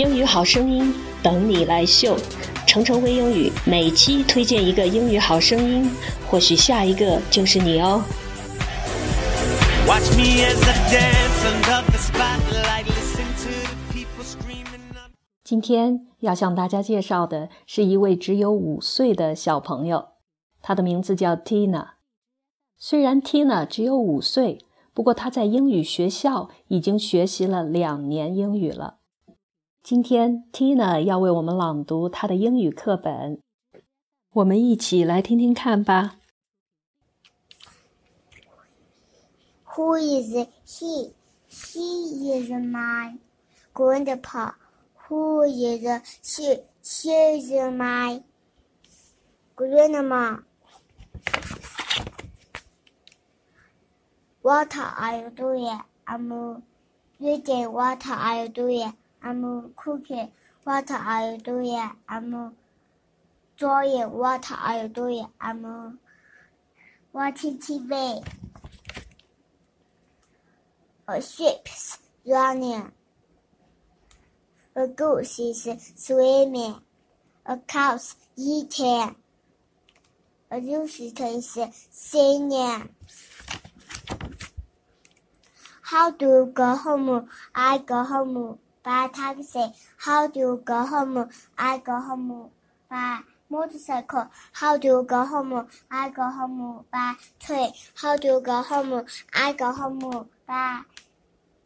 英语好声音等你来秀，程程微英语每期推荐一个英语好声音，或许下一个就是你哦。今天要向大家介绍的是一位只有五岁的小朋友，他的名字叫 Tina。虽然 Tina 只有五岁，不过他在英语学校已经学习了两年英语了。今天 Tina 要为我们朗读她的英语课本，我们一起来听听看吧。Who is he? He is my grandpa. Who is she? She is my grandma. What are you doing? I'm reading. What are you doing? I'm cooking. What are you doing? I'm drawing. What are you doing? I'm watching TV. A ship's running. A goose is swimming. A cow's eating. A rooster is singing. How do you go home? I go home by taxi. How do you go home? I go home by motorcycle. How do you go home? I go home by train. How do you go home? I go home by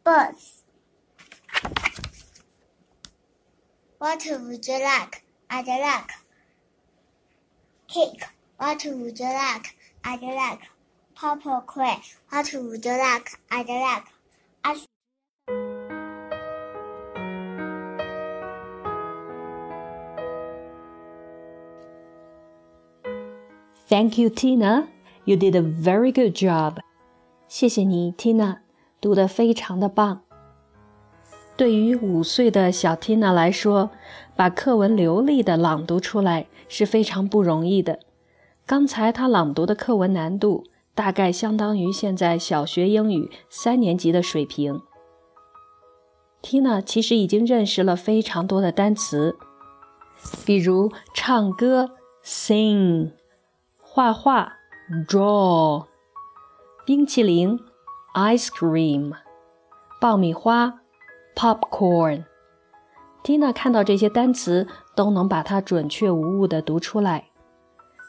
bus. What would you like? I'd like cake. What would you like? I'd like popcorn. What would you like? I'd like ice Thank you, Tina. You did a very good job. 谢谢你，Tina，读得非常的棒。对于五岁的小 Tina 来说，把课文流利的朗读出来是非常不容易的。刚才她朗读的课文难度大概相当于现在小学英语三年级的水平。Tina 其实已经认识了非常多的单词，比如唱歌 （sing）。画画，draw；冰淇淋，ice cream；爆米花，popcorn。Tina 看到这些单词，都能把它准确无误地读出来。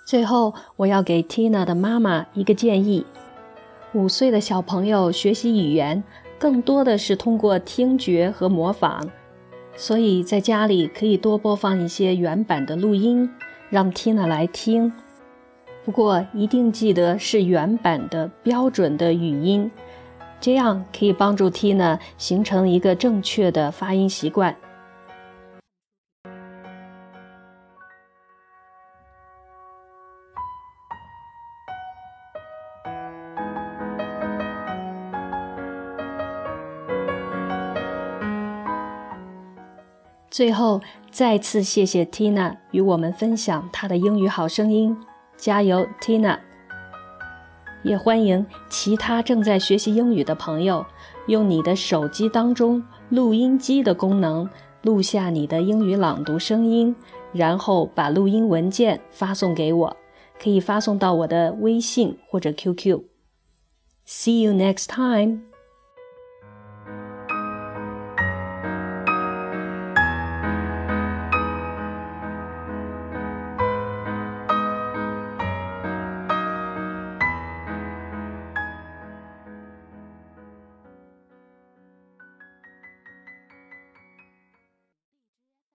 最后，我要给 Tina 的妈妈一个建议：五岁的小朋友学习语言，更多的是通过听觉和模仿，所以在家里可以多播放一些原版的录音，让 Tina 来听。不过一定记得是原版的标准的语音，这样可以帮助 Tina 形成一个正确的发音习惯。最后，再次谢谢 Tina 与我们分享她的英语好声音。加油，Tina！也欢迎其他正在学习英语的朋友，用你的手机当中录音机的功能录下你的英语朗读声音，然后把录音文件发送给我，可以发送到我的微信或者 QQ。See you next time.